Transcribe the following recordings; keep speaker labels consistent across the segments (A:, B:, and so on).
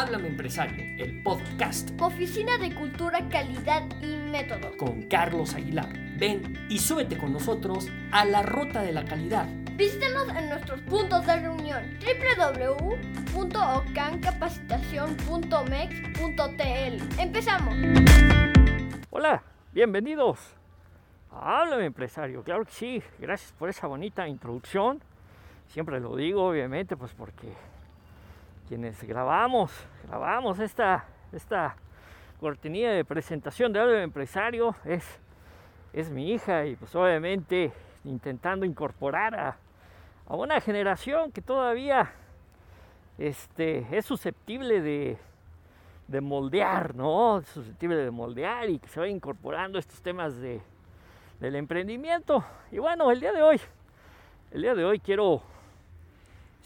A: Háblame Empresario, el podcast.
B: Oficina de Cultura, Calidad y Método.
A: Con Carlos Aguilar. Ven y súbete con nosotros a la ruta de la calidad.
B: Visítanos en nuestros puntos de reunión www.ocancapacitacion.mex.tl. Empezamos.
C: Hola, bienvenidos. Háblame empresario, claro que sí. Gracias por esa bonita introducción. Siempre lo digo, obviamente, pues porque quienes grabamos, grabamos esta, esta cortinilla de presentación de Háblame empresario es, es mi hija y pues obviamente intentando incorporar a, a una generación que todavía este, es susceptible de, de moldear, ¿no? susceptible de moldear y que se va incorporando estos temas de, del emprendimiento. Y bueno, el día de hoy, el día de hoy quiero,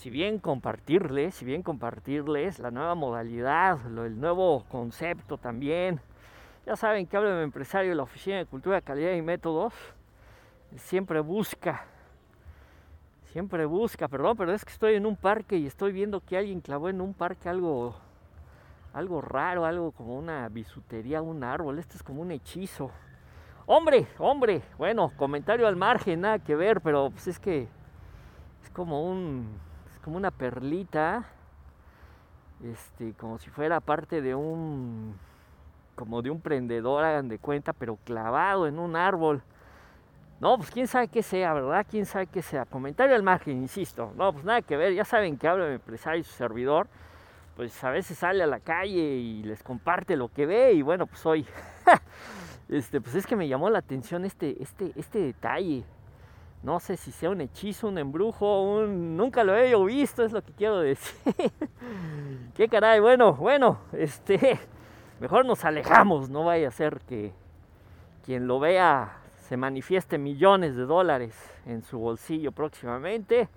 C: si bien compartirles, si bien compartirles la nueva modalidad, el nuevo concepto también. Ya saben que hablo de empresario de la Oficina de Cultura, Calidad y Métodos. Siempre busca, siempre busca, perdón, pero es que estoy en un parque y estoy viendo que alguien clavó en un parque algo algo raro, algo como una bisutería, un árbol. Esto es como un hechizo. Hombre, hombre, bueno, comentario al margen, nada que ver, pero pues es que es como un, como una perlita, este, como si fuera parte de un, como de un prendedor, hagan de cuenta, pero clavado en un árbol. No, pues quién sabe qué sea, ¿verdad? Quién sabe qué sea. Comentario al margen, insisto. No, pues nada que ver, ya saben que habla mi empresario y su servidor pues a veces sale a la calle y les comparte lo que ve y bueno, pues hoy, este, pues es que me llamó la atención este, este, este detalle. No sé si sea un hechizo, un embrujo, un... nunca lo he visto, es lo que quiero decir. Qué caray, bueno, bueno, este, mejor nos alejamos, no vaya a ser que quien lo vea se manifieste millones de dólares en su bolsillo próximamente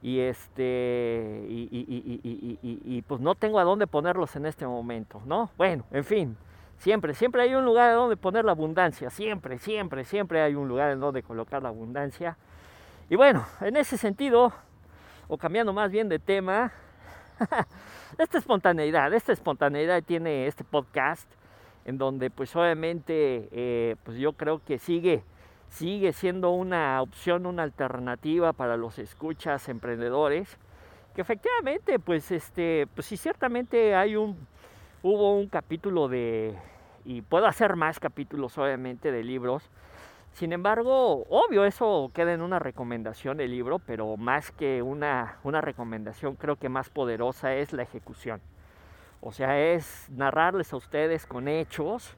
C: y este y, pues no tengo a dónde ponerlos en este momento, ¿no? Bueno, en fin, siempre, siempre hay un lugar donde poner la abundancia, siempre, siempre, siempre hay un lugar en donde colocar la abundancia. Y bueno, en ese sentido, o cambiando más bien de tema, esta espontaneidad, esta espontaneidad tiene este podcast, en donde pues obviamente eh, pues yo creo que sigue sigue siendo una opción, una alternativa para los escuchas emprendedores, que efectivamente, pues este, pues sí ciertamente hay un, hubo un capítulo de, y puedo hacer más capítulos obviamente de libros, sin embargo, obvio, eso queda en una recomendación del libro, pero más que una, una recomendación, creo que más poderosa es la ejecución. O sea, es narrarles a ustedes con hechos,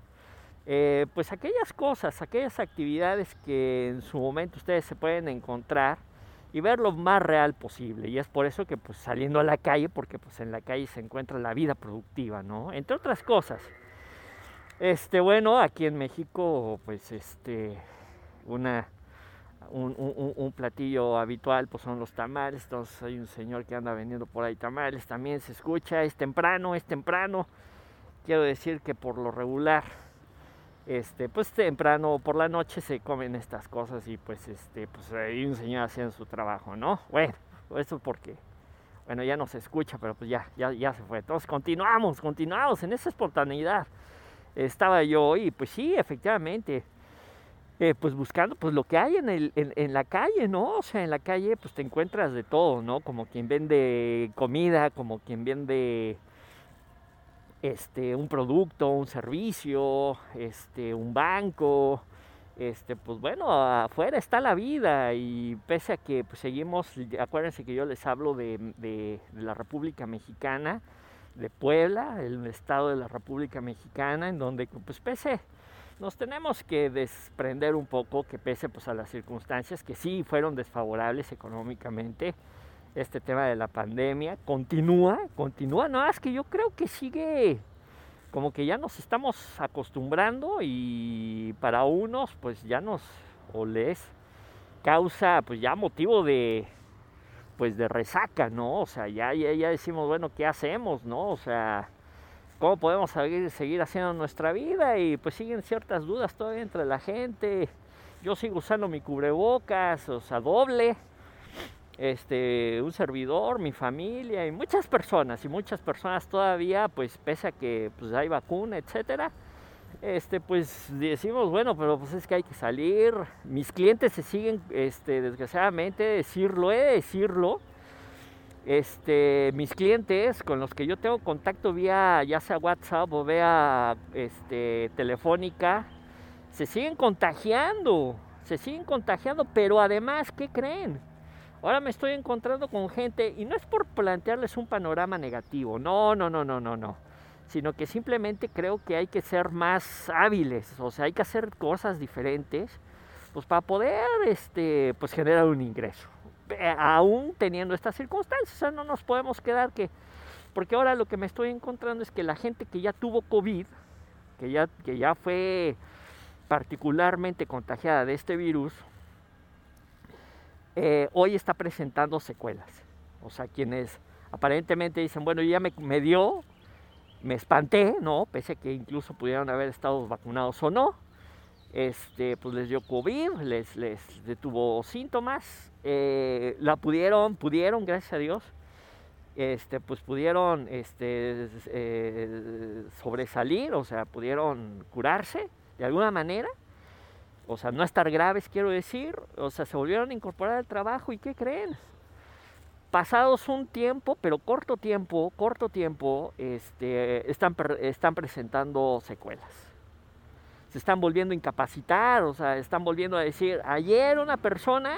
C: eh, pues aquellas cosas, aquellas actividades que en su momento ustedes se pueden encontrar y ver lo más real posible. Y es por eso que pues saliendo a la calle, porque pues en la calle se encuentra la vida productiva, ¿no? Entre otras cosas. Este, bueno, aquí en México, pues este, una, un, un, platillo habitual pues son los tamales. Entonces hay un señor que anda vendiendo por ahí tamales, también se escucha, es temprano, es temprano. Quiero decir que por lo regular este, pues temprano por la noche se comen estas cosas y pues este, pues un señor haciendo su trabajo, ¿no? Bueno, eso porque, bueno, ya no se escucha, pero pues ya, ya, ya se fue. Entonces continuamos, continuamos en esa espontaneidad. Estaba yo y pues sí, efectivamente, eh, pues buscando pues lo que hay en, el, en, la calle, ¿no? O sea, en la calle pues te encuentras de todo, ¿no? Como quien vende comida, como quien vende este, un producto, un servicio, este, un banco, este, pues bueno, afuera está la vida y pese a que pues, seguimos, acuérdense que yo les hablo de, de, la República Mexicana, de Puebla, el estado de la República Mexicana, en donde pues pese, nos tenemos que desprender un poco, que pese pues a las circunstancias que sí fueron desfavorables económicamente, este tema de la pandemia. Continúa, continúa, no, es que yo creo que sigue como que ya nos estamos acostumbrando y para unos pues ya nos o les causa pues ya motivo de pues de resaca, ¿no? O sea, ya, ya, ya decimos, bueno, ¿qué hacemos, no? O sea, ¿cómo podemos seguir, seguir haciendo nuestra vida? Y pues siguen ciertas dudas todavía entre la gente. Yo sigo usando mi cubrebocas, o sea, doble este, un servidor, mi familia y muchas personas y muchas personas todavía, pues pese a que pues, hay vacuna, etcétera, este, pues decimos, bueno, pero pues es que hay que salir. Mis clientes se siguen, este, desgraciadamente, decirlo, he de decirlo. Este, mis clientes con los que yo tengo contacto vía ya sea WhatsApp o vía este, telefónica, se siguen contagiando, se siguen contagiando, pero además, ¿qué creen? Ahora me estoy encontrando con gente, y no es por plantearles un panorama negativo, no, no, no, no, no, no sino que simplemente creo que hay que ser más hábiles, o sea, hay que hacer cosas diferentes, pues para poder este, pues generar un ingreso. Aún teniendo estas circunstancias, o sea, no nos podemos quedar que, porque ahora lo que me estoy encontrando es que la gente que ya tuvo COVID, que ya, que ya fue particularmente contagiada de este virus, eh, hoy está presentando secuelas. O sea, quienes aparentemente dicen, bueno, ya me, me dio, me espanté, ¿no? Pese a que incluso pudieron haber estado vacunados o no. Este, pues les dio COVID, les, les detuvo síntomas. Eh, la pudieron, pudieron, gracias a Dios, este, pues pudieron este, eh, sobresalir, o sea, pudieron curarse de alguna manera. O sea, no estar graves, quiero decir. O sea, se volvieron a incorporar al trabajo y ¿qué creen? pasados un tiempo, pero corto tiempo, corto tiempo, este, están, están presentando secuelas. Se están volviendo a incapacitar, o sea, están volviendo a decir, ayer una persona,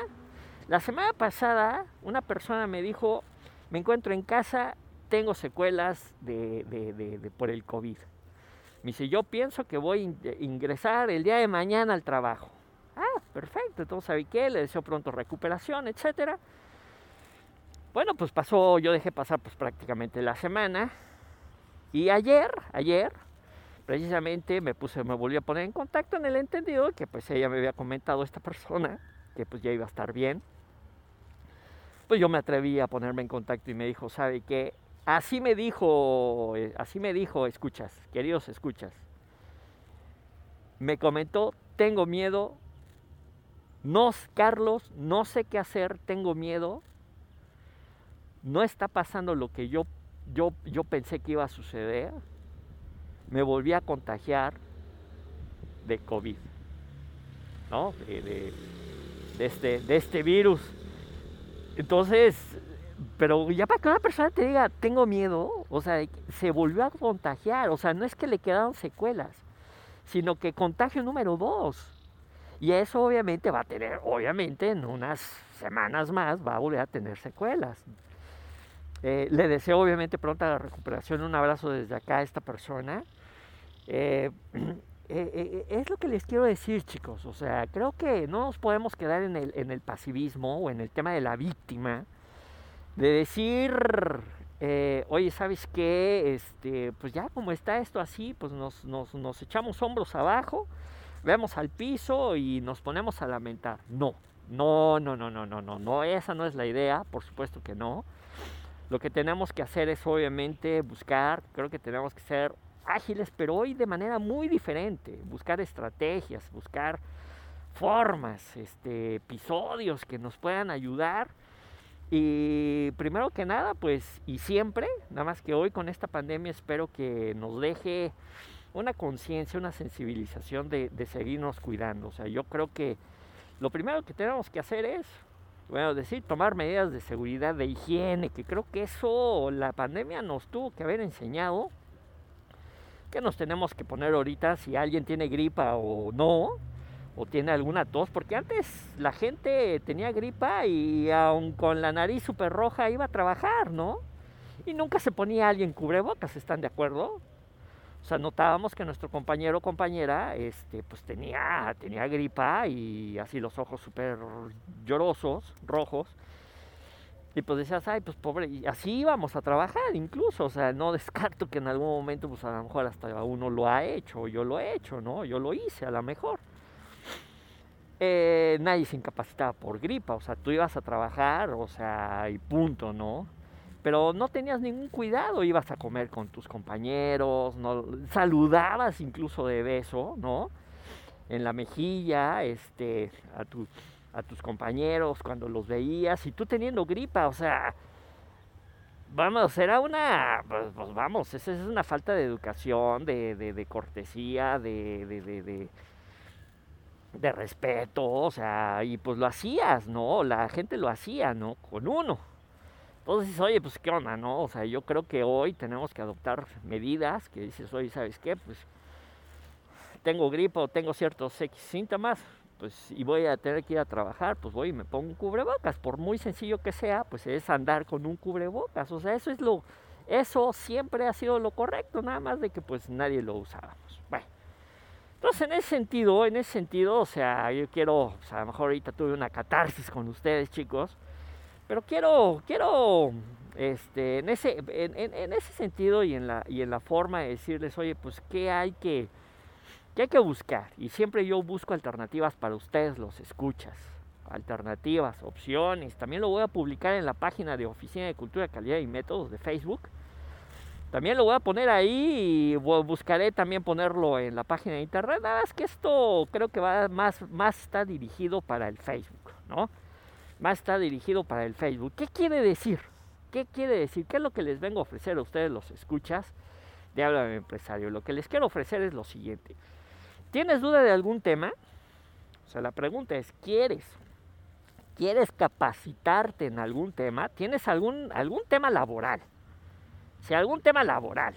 C: la semana pasada, una persona me dijo, me encuentro en casa, tengo secuelas de, por el COVID. Me dice, yo pienso que voy a ingresar el día de mañana al trabajo. Ah, perfecto, entonces, ¿sabe qué? Le deseo pronto recuperación, etcétera bueno, pues pasó, yo dejé pasar pues prácticamente la semana. Y ayer, ayer, precisamente me puse, me volví a poner en contacto en el entendido que pues ella me había comentado esta persona que pues ya iba a estar bien. Pues yo me atreví a ponerme en contacto y me dijo, ¿sabe qué? Así me dijo, eh, así me dijo, escuchas, queridos escuchas. Me comentó, tengo miedo, no, Carlos, no sé qué hacer, tengo miedo, no está pasando lo que yo, yo, yo pensé que iba a suceder, me volví a contagiar de COVID, ¿no? De, este, de este virus. Entonces, pero ya para que una persona te diga, tengo miedo, o sea, se volvió a contagiar, o sea, no es que le quedaron secuelas, sino que contagio número dos. Y eso obviamente va a tener, obviamente en unas semanas más va a volver a tener secuelas. Eh, le deseo obviamente pronta recuperación. Un abrazo desde acá a esta persona. Eh, eh, es lo que les quiero decir, chicos. O sea, creo que no nos podemos quedar en el, en el pasivismo o en el tema de la víctima. De decir, oye, ¿sabes qué? Este, pues ya como está esto así, pues nos, nos, nos echamos hombros abajo, vemos al piso y nos ponemos a lamentar. No, no, no, no, no, no, no, no, esa no es la idea, por supuesto que no. Lo que tenemos que hacer es obviamente buscar, creo que tenemos que ser ágiles, pero hoy de manera muy diferente, buscar estrategias, buscar formas, este, episodios que nos puedan ayudar. Y primero que nada, pues, y siempre, nada más que hoy con esta pandemia espero que nos deje una conciencia, una sensibilización de, seguirnos cuidando. O sea, yo creo que lo primero que tenemos que hacer es bueno, decir, tomar medidas de seguridad, de higiene, que creo que eso la pandemia nos tuvo que haber enseñado, que nos tenemos que poner ahorita si alguien tiene gripa o no, o tiene alguna tos, porque antes la gente tenía gripa y aun con la nariz súper roja iba a trabajar, ¿no? Y nunca se ponía alguien cubrebocas, ¿están de acuerdo? O sea, notábamos que nuestro compañero o compañera este, pues tenía, tenía gripa y así los ojos súper llorosos, rojos. Y pues decías, ay, pues pobre, y así íbamos a trabajar incluso, o sea, no descarto que en algún momento, pues a lo mejor hasta uno lo ha hecho, yo lo he hecho, ¿no? Yo lo hice a lo mejor. Eh, nadie se incapacitaba por gripa, o sea, tú ibas a trabajar, o sea, y punto, ¿no? pero no tenías ningún cuidado, ibas a comer con tus compañeros, no, saludabas incluso de beso, ¿no? En la mejilla, este, a tu, a tus compañeros cuando los veías y tú teniendo gripa, o sea, vamos, era una, pues, pues vamos, esa es una falta de educación, de, cortesía, de, de, respeto, o sea, y pues lo hacías, ¿no? La gente lo hacía, ¿no? Con uno. Entonces, oye, pues qué onda, ¿no? O sea, yo creo que hoy tenemos que adoptar medidas que dices, oye, ¿sabes qué? Pues tengo gripa o tengo ciertos síntomas, pues y voy a tener que ir a trabajar, pues voy y me pongo un cubrebocas, por muy sencillo que sea, pues es andar con un cubrebocas, o sea, eso es lo, eso siempre ha sido lo correcto, nada más de que pues nadie lo usábamos. Bueno, entonces en ese sentido, en ese sentido, o sea, yo quiero, pues a lo mejor ahorita tuve una catarsis con ustedes, chicos, pero quiero, quiero, este, en ese, en ese sentido y en la, y en la forma de decirles, oye, pues qué hay que ¿Qué hay que buscar? Y siempre yo busco alternativas para ustedes, los escuchas. Alternativas, opciones. También lo voy a publicar en la página de Oficina de Cultura, Calidad y Métodos de Facebook. También lo voy a poner ahí y buscaré también ponerlo en la página de internet. Nada más que esto creo que va más, más está dirigido para el Facebook, ¿no? Más está dirigido para el Facebook. ¿Qué quiere decir? ¿Qué quiere decir? ¿Qué es lo que les vengo a ofrecer a ustedes los escuchas de Habla de Empresario? Lo que les quiero ofrecer es lo siguiente. ¿Tienes duda de algún tema? O sea, la pregunta es, ¿quieres? ¿Quieres capacitarte en algún tema? ¿Tienes algún, algún tema laboral? Si algún tema laboral.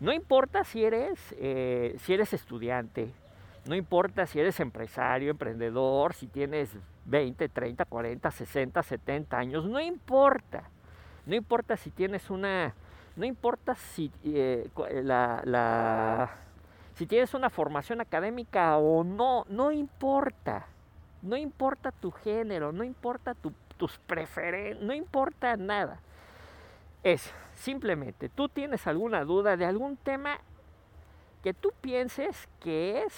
C: No importa si eres, eh, si eres estudiante, no importa si eres empresario, emprendedor, si tienes 20, 30, 40, 60, 70 años, no importa. No importa si tienes una, no importa si eh, la, la si tienes una formación académica o no, no importa. No importa tu género, no importa tus preferencias, no importa nada. Es simplemente, tú tienes alguna duda de algún tema que tú pienses que es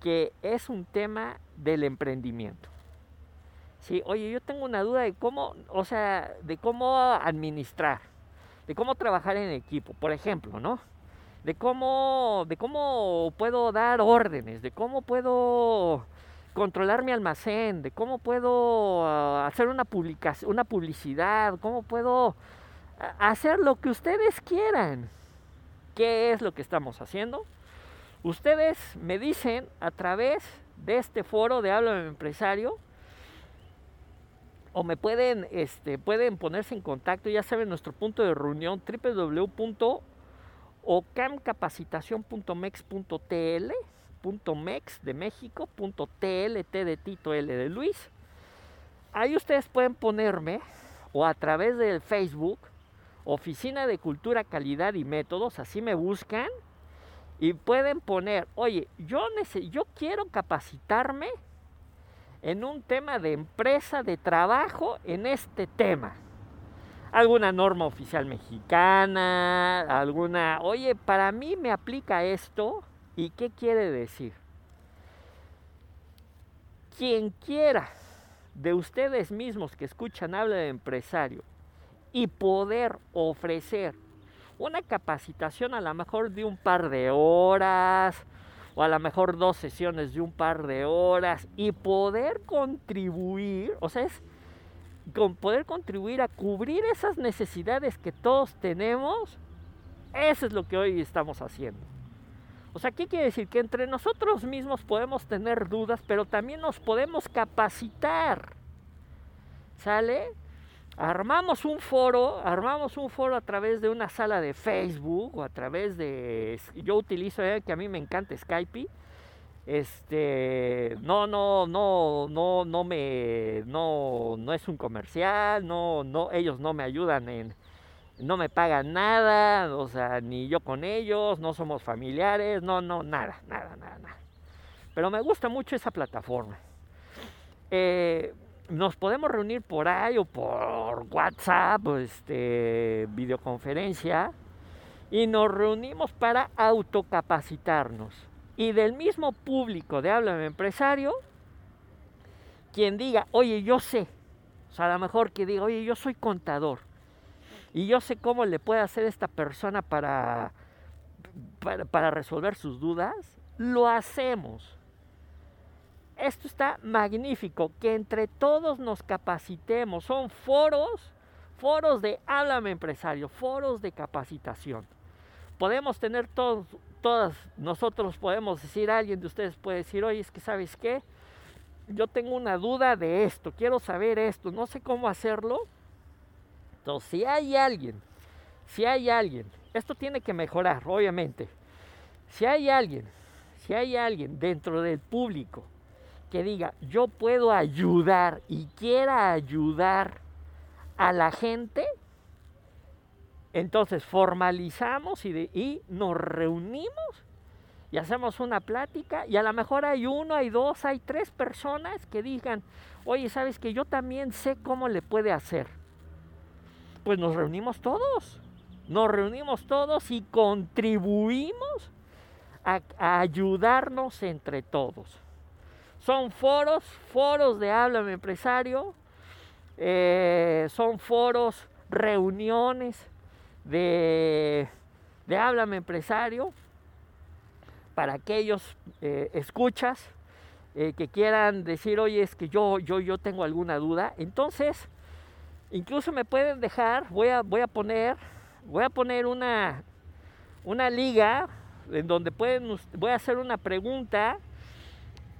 C: que es un tema del emprendimiento. Sí, oye, yo tengo una duda de cómo, o sea, de cómo administrar, de cómo trabajar en equipo, por ejemplo, ¿no? de cómo, de cómo puedo dar órdenes, de cómo puedo controlar mi almacén, de cómo puedo ah, hacer una, publicación, una publicidad, cómo puedo ah, hacer lo que ustedes quieran. ¿Qué es lo que estamos haciendo? Ustedes me dicen a través de este foro de Habla de Empresario o me pueden, este, pueden ponerse en contacto, ya saben, nuestro punto de reunión www o camcapacitación.mex.tl, .mex de México, .tl, T de Tito, L de Luis. Ahí ustedes pueden ponerme, o a través del Facebook, Oficina de Cultura, Calidad y Métodos, así me buscan, y pueden poner, oye, yo, yo quiero capacitarme en un tema de empresa, de trabajo, en este tema alguna norma oficial mexicana, alguna, oye, para mí me aplica esto, ¿y qué quiere decir? Quien quiera de ustedes mismos que escuchan habla de empresario y poder ofrecer una capacitación a lo mejor de un par de horas o a lo mejor dos sesiones de un par de horas y poder contribuir, o sea, es con poder contribuir a cubrir esas necesidades que todos tenemos, eso es lo que hoy estamos haciendo. O sea, ¿qué quiere decir? Que entre nosotros mismos podemos tener dudas, pero también nos podemos capacitar. ¿Sale? Armamos un foro, armamos un foro a través de una sala de Facebook o a través de, yo utilizo, eh, que a mí me encanta Skype, este, no, no, no, no, no me, no, no es un comercial, no, no, ellos no me ayudan en, no me pagan nada, o sea, ni yo con ellos, no somos familiares, no, no, nada, nada, nada, nada. Pero me gusta mucho esa plataforma. Eh, nos podemos reunir por ahí o por WhatsApp, este, videoconferencia, y nos reunimos para autocapacitarnos y del mismo público de Háblame Empresario, quien diga, oye, yo sé, o sea, a lo mejor que diga, oye, yo soy contador y yo sé cómo le puede hacer esta persona para, para, resolver sus dudas, lo hacemos. esto está magnífico, que entre todos nos capacitemos. Son foros, foros de háblame empresario, foros de capacitación. Podemos tener todos, todas, nosotros podemos decir, alguien de ustedes puede decir, oye, es que sabes qué, yo tengo una duda de esto, quiero saber esto, no sé cómo hacerlo. Entonces, si hay alguien, si hay alguien, esto tiene que mejorar, obviamente. Si hay alguien, si hay alguien dentro del público que diga, yo puedo ayudar y quiera ayudar a la gente, entonces formalizamos y, nos reunimos y hacemos una plática y a lo mejor hay uno, hay dos, hay tres personas que digan, oye, ¿sabes que yo también sé cómo le puede hacer? Pues nos reunimos todos, nos reunimos todos y contribuimos a, ayudarnos entre todos. Son foros, foros de háblame empresario, eh, son foros, reuniones de, de háblame empresario para aquellos eh, escuchas eh, que quieran decir, oye, es que yo, yo, yo tengo alguna duda. Entonces, incluso me pueden dejar, voy a, voy a poner, voy a poner una, una liga en donde pueden, voy a hacer una pregunta.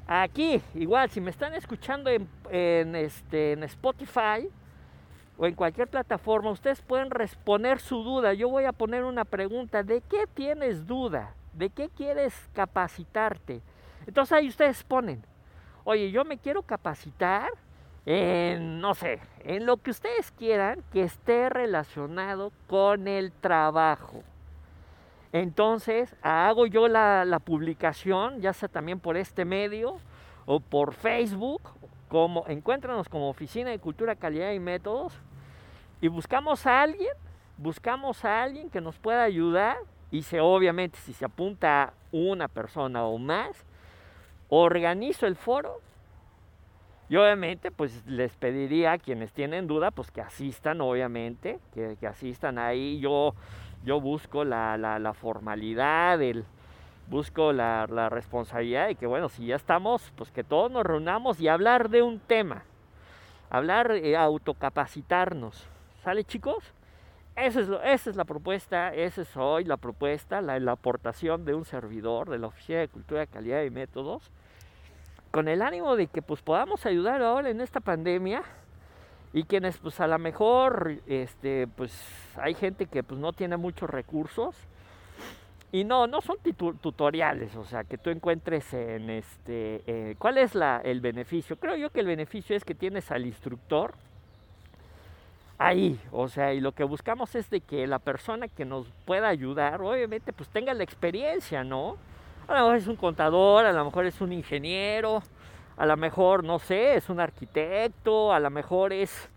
C: Aquí, igual, si me están escuchando en, este, en Spotify o en cualquier plataforma, ustedes pueden responder su duda. Yo voy a poner una pregunta, ¿de qué tienes duda? ¿De qué quieres capacitarte? Entonces ahí ustedes ponen, oye, yo me quiero capacitar en, no sé, en lo que ustedes quieran que esté relacionado con el trabajo. Entonces hago yo la, publicación, ya sea también por este medio o por Facebook, como encuéntranos como Oficina de Cultura, Calidad y Métodos, y buscamos a alguien, buscamos a alguien que nos pueda ayudar y se, obviamente si se apunta una persona o más, organizo el foro y obviamente pues les pediría a quienes tienen duda pues que asistan obviamente, que, asistan ahí. Yo, yo busco la, la, formalidad, el, busco la, la, responsabilidad de que bueno, si ya estamos, pues que todos nos reunamos y hablar de un tema. Hablar, eh, autocapacitarnos. ¿Sale chicos? Esa es, esa es, la propuesta, esa es hoy la propuesta, la, la, aportación de un servidor de la Oficina de Cultura, Calidad y Métodos, con el ánimo de que pues podamos ayudar ahora en esta pandemia y quienes pues a lo mejor este, pues hay gente que pues no tiene muchos recursos y no, no son tutoriales, o sea, que tú encuentres en este, eh, ¿cuál es la, el beneficio? Creo yo que el beneficio es que tienes al instructor, ahí, o sea, y lo que buscamos es de que la persona que nos pueda ayudar, obviamente, pues tenga la experiencia, ¿no? A lo mejor es un contador, a lo mejor es un ingeniero, a lo mejor, no sé, es un arquitecto, a lo mejor es,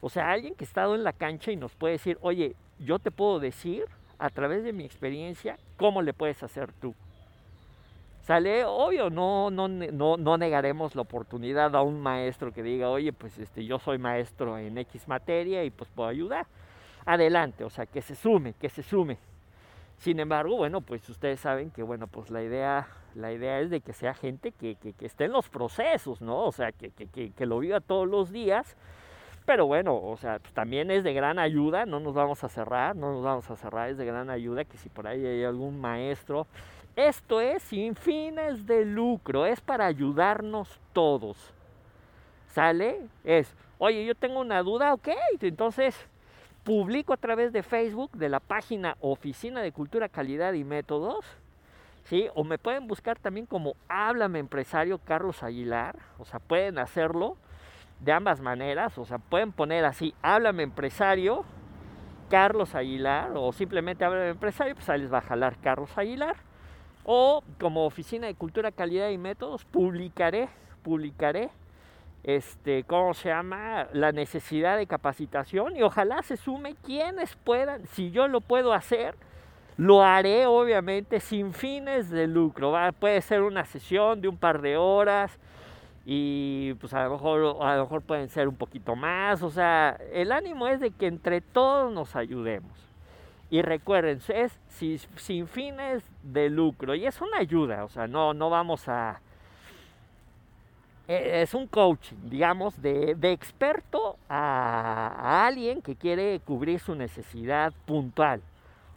C: o sea, alguien que ha estado en la cancha y nos puede decir, oye, yo te puedo decir a través de mi experiencia cómo le puedes hacer tú. Sale, obvio, no, no, no, no negaremos la oportunidad a un maestro que diga, oye, pues este, yo soy maestro en X materia y pues puedo ayudar. Adelante, o sea, que se sume, que se sume. Sin embargo, bueno, pues ustedes saben que, bueno, pues la idea, la idea es de que sea gente que, que, esté en los procesos, ¿no? O sea, que, que, lo viva todos los días. Pero bueno, o sea, pues también es de gran ayuda, no nos vamos a cerrar, no nos vamos a cerrar, es de gran ayuda que si por ahí hay algún maestro esto es sin fines de lucro, es para ayudarnos todos. ¿Sale? Es, oye, yo tengo una duda, ok, entonces publico a través de Facebook de la página Oficina de Cultura, Calidad y Métodos. ¿Sí? O me pueden buscar también como Háblame Empresario Carlos Aguilar. O sea, pueden hacerlo de ambas maneras. O sea, pueden poner así, Háblame Empresario Carlos Aguilar. O simplemente Háblame Empresario, pues ahí les va a jalar Carlos Aguilar o como Oficina de Cultura, Calidad y Métodos publicaré, publicaré este, ¿cómo se llama? La necesidad de capacitación y ojalá se sume quienes puedan, si yo lo puedo hacer, lo haré obviamente sin fines de lucro, ¿va? puede ser una sesión de un par de horas y pues a lo mejor a lo mejor pueden ser un poquito más, o sea, el ánimo es de que entre todos nos ayudemos. Y recuerden, es sin, fines de lucro y es una ayuda, o sea, no, no vamos a, es un coaching, digamos, de, experto a, alguien que quiere cubrir su necesidad puntual.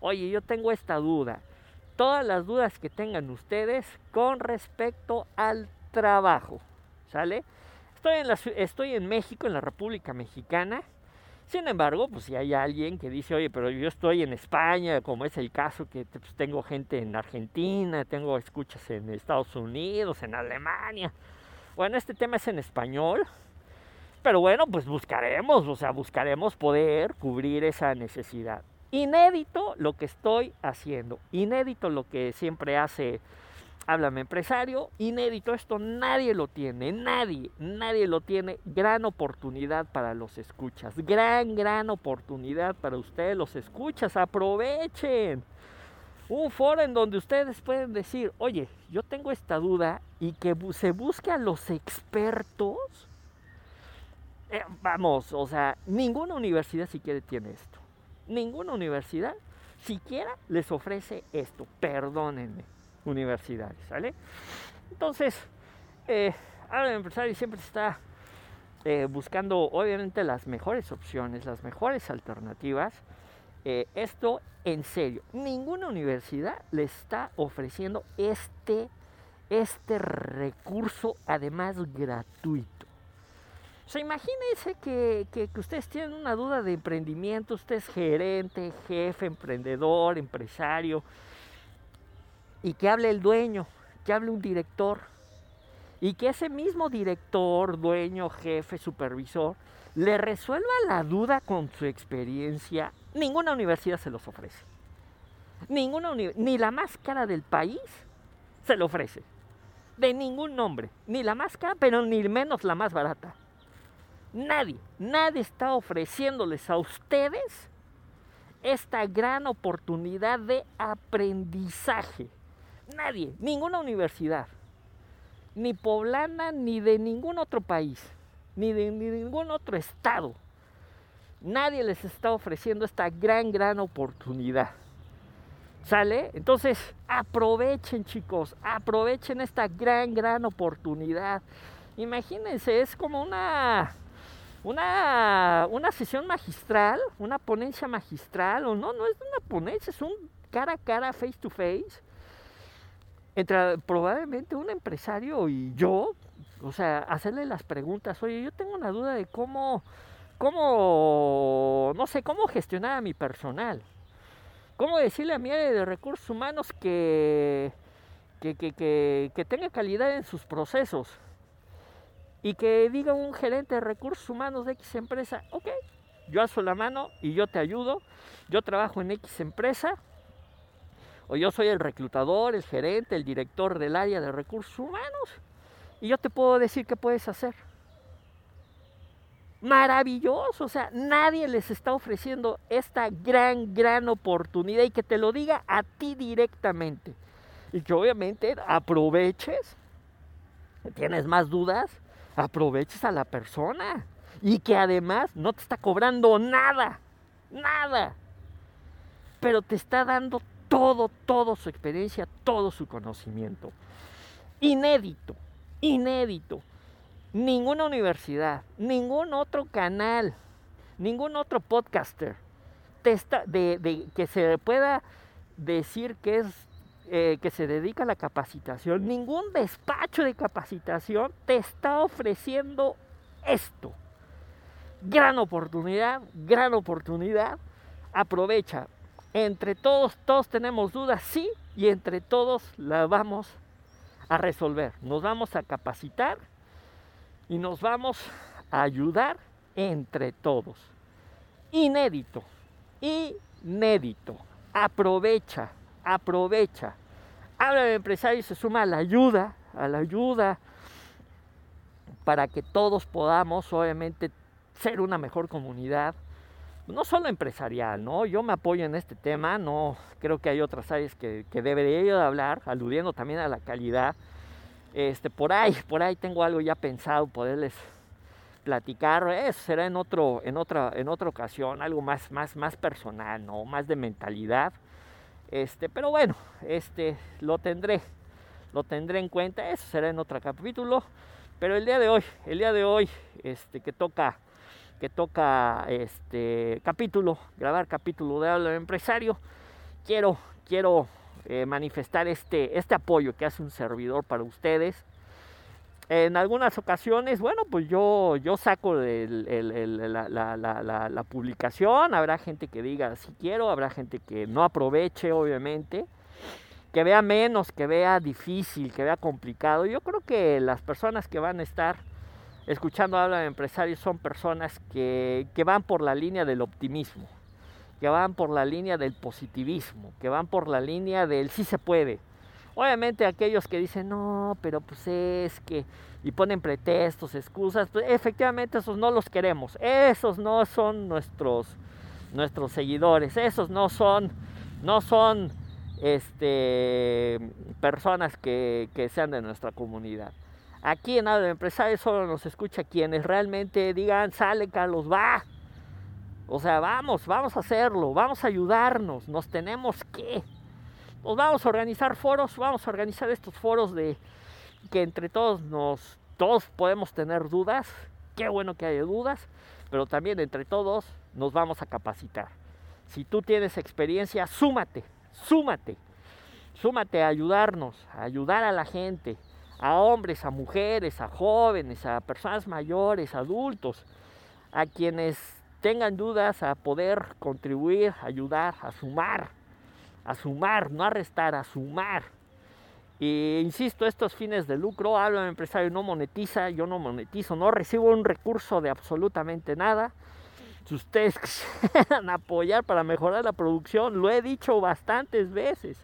C: Oye, yo tengo esta duda. Todas las dudas que tengan ustedes con respecto al trabajo, ¿sale? Estoy en México, en la República Mexicana. Sin embargo, pues si hay alguien que dice, oye, pero yo estoy en España, como es el caso que pues, tengo gente en Argentina, tengo escuchas en Estados Unidos, en Alemania. Bueno, este tema es en español. Pero bueno, pues buscaremos, o sea, buscaremos poder cubrir esa necesidad. Inédito lo que estoy haciendo, inédito lo que siempre hace Háblame empresario, inédito, esto nadie lo tiene, nadie, nadie lo tiene. Gran oportunidad para los escuchas, gran, gran oportunidad para ustedes los escuchas, aprovechen. Un foro en donde ustedes pueden decir, oye, yo tengo esta duda y que se busque a los expertos. Eh, vamos, o sea, ninguna universidad siquiera tiene esto. Ninguna universidad siquiera les ofrece esto. Perdónenme, universidades, ¿sale? Entonces, eh, ahora el empresario siempre está eh, buscando, obviamente, las mejores opciones, las mejores alternativas. Eh, esto en serio, ninguna universidad le está ofreciendo este, este recurso, además gratuito. O sea, imagínense que, que- que ustedes tienen una duda de emprendimiento, usted es gerente, jefe, emprendedor, empresario, y que hable el dueño, que hable un director, y que ese mismo director, dueño, jefe, supervisor, le resuelva la duda con su experiencia, ninguna universidad se los ofrece. Ninguna ni la más cara del país se lo ofrece. De ningún nombre. Ni la más cara, pero ni menos la más barata. Nadie, nadie está ofreciéndoles a ustedes esta gran oportunidad de aprendizaje. Nadie, ninguna universidad, ni poblana, ni de ningún otro país, ni de, ni de ningún otro estado. Nadie les está ofreciendo esta gran, gran oportunidad. ¿Sale? Entonces, aprovechen chicos, aprovechen esta gran, gran oportunidad. Imagínense, es como una, una, una sesión magistral, una ponencia magistral, o no, no es una ponencia, es un cara a cara, face to face, entre probablemente un empresario y yo, o sea, hacerle las preguntas, oye, yo tengo una duda de cómo, cómo, no sé, cómo gestionar a mi personal, cómo decirle a mi área de recursos humanos que, que, que, que, tenga calidad en sus procesos y que diga un gerente de recursos humanos de X empresa, ok, yo alzo la mano y yo te ayudo, yo trabajo en X empresa, o yo soy el reclutador, el gerente, el director del área de recursos humanos, y yo te puedo decir qué puedes hacer. Maravilloso, o sea, nadie les está ofreciendo esta gran, gran oportunidad y que te lo diga a ti directamente. Y que obviamente aproveches, tienes más dudas, aproveches a la persona y que además no te está cobrando nada, nada, pero te está dando todo, todo su experiencia, todo su conocimiento. Inédito, inédito. Ninguna universidad, ningún otro canal, ningún otro podcaster que se pueda decir que es eh, que se dedica a la capacitación, ningún despacho de capacitación te está ofreciendo esto. Gran oportunidad, gran oportunidad. Aprovecha. Entre todos, todos tenemos dudas, sí, y entre todos la vamos a resolver. Nos vamos a capacitar y nos vamos a ayudar entre todos. Inédito, inédito. Aprovecha, aprovecha. Habla de empresario y se suma a la ayuda, a la ayuda para que todos podamos, obviamente, ser una mejor comunidad. No solo empresarial, ¿no? Yo me apoyo en este tema, no creo que hay otras áreas que, que debería yo de hablar, aludiendo también a la calidad. Este, por ahí, por ahí tengo algo ya pensado, poderles platicar, eso será en otro, en otra, en otra ocasión, algo más, más, más personal, ¿no? Más de mentalidad. Este, pero bueno, este, lo tendré, lo tendré en cuenta, eso será en otro capítulo. Pero el día de hoy, el día de hoy, este, que toca, que toca este capítulo, grabar capítulo de Habla Empresario, quiero, quiero eh, manifestar este, este apoyo que hace un servidor para ustedes. En algunas ocasiones, bueno, pues yo, yo saco la, la, publicación, habrá gente que diga si quiero, habrá gente que no aproveche, obviamente, que vea menos, que vea difícil, que vea complicado. Yo creo que las personas que van a estar escuchando hablar de empresarios son personas que, que van por la línea del optimismo, que van por la línea del positivismo, que van por la línea del sí se puede. Obviamente aquellos que dicen, no, pero pues es que, y ponen pretextos, excusas, pues efectivamente esos no los queremos, esos no son nuestros, nuestros seguidores, esos no son, no son este, personas que, que sean de nuestra comunidad. Aquí en Habla de Empresarios solo nos escucha quienes realmente digan, sale Carlos, va. O sea, vamos, vamos a hacerlo, vamos a ayudarnos, nos tenemos que pues vamos a organizar foros, vamos a organizar estos foros de que entre todos nos, todos podemos tener dudas, qué bueno que haya dudas, pero también entre todos nos vamos a capacitar. Si tú tienes experiencia, súmate, súmate, súmate a ayudarnos, a ayudar a la gente, a hombres, a mujeres, a jóvenes, a personas mayores, adultos, a quienes tengan dudas, a poder contribuir, ayudar, a sumar a sumar, no a restar, a sumar. E insisto, estos fines de lucro, hablo de empresario, no monetiza, yo no monetizo, no recibo un recurso de absolutamente nada. Si ustedes quisieran apoyar para mejorar la producción, lo he dicho bastantes veces.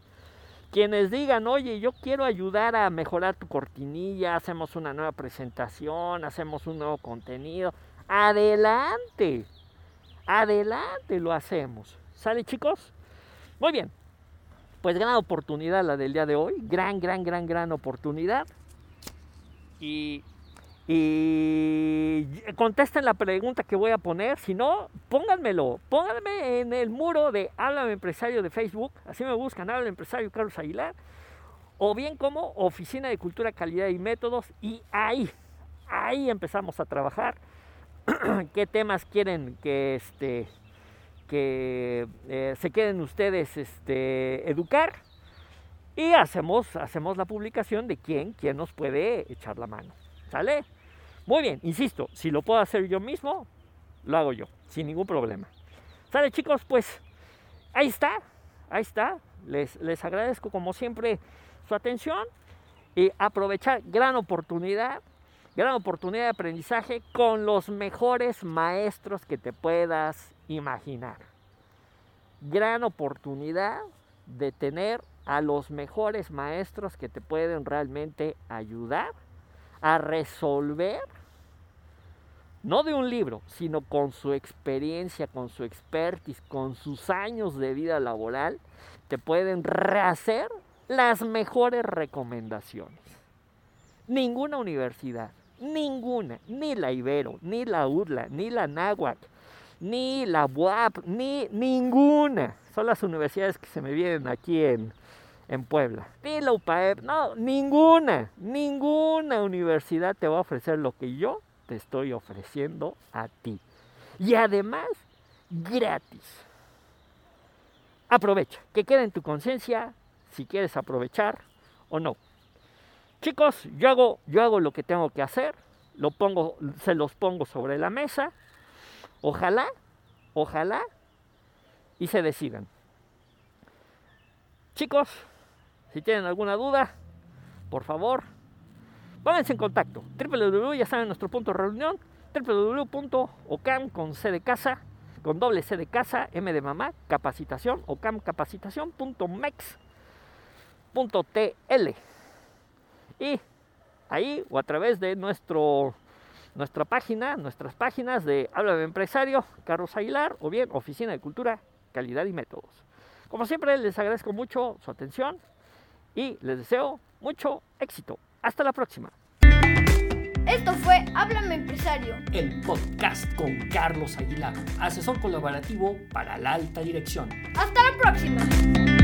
C: Quienes digan, oye, yo quiero ayudar a mejorar tu cortinilla, hacemos una nueva presentación, hacemos un nuevo contenido, adelante, adelante lo hacemos. ¿Sale chicos? Muy bien, pues gran oportunidad la del día de hoy, gran, gran, gran, gran oportunidad. Y, y contesten la pregunta que voy a poner, si no, pónganmelo, pónganme en el muro de Háblame Empresario de Facebook, así me buscan, Háblame Empresario Carlos Aguilar, o bien como Oficina de Cultura, Calidad y Métodos, y ahí, ahí empezamos a trabajar. ¿Qué temas quieren que este que eh, se queden ustedes este, educar y hacemos, hacemos la publicación de quién, quién nos puede echar la mano. ¿Sale? Muy bien, insisto, si lo puedo hacer yo mismo, lo hago yo, sin ningún problema. ¿Sale chicos? Pues ahí está, ahí está. Les, les agradezco como siempre su atención y aprovechar gran oportunidad gran oportunidad de aprendizaje con los mejores maestros que te puedas imaginar. Gran oportunidad de tener a los mejores maestros que te pueden realmente ayudar a resolver, no de un libro, sino con su experiencia, con su expertise, con sus años de vida laboral, te pueden rehacer las mejores recomendaciones. Ninguna universidad, Ninguna, ni la Ibero, ni la UDLA, ni la NAHUAC, ni la UAP, ni ninguna. Son las universidades que se me vienen aquí en, en Puebla. Ni la no, ninguna, ninguna universidad te va a ofrecer lo que yo te estoy ofreciendo a ti. Y además, gratis. Aprovecha, que quede en tu conciencia si quieres aprovechar o no. Chicos, yo hago, yo hago lo que tengo que hacer, lo pongo, se los pongo sobre la mesa. Ojalá, ojalá, y se decidan. Chicos, si tienen alguna duda, por favor, pónganse en contacto. www, ya saben nuestro punto de reunión, www.ocam con C de casa, con doble C de casa, M de mamá, capacitación, ocamcapacitación.mex.tl y ahí o a través de nuestro, nuestra página, nuestras páginas de Habla de Empresario, Carlos Aguilar o bien Oficina de Cultura, Calidad y Métodos. Como siempre les agradezco mucho su atención y les deseo mucho éxito. Hasta la próxima.
B: Esto fue Háblame Empresario.
A: El podcast con Carlos Aguilar, asesor colaborativo para la alta dirección.
B: Hasta la próxima.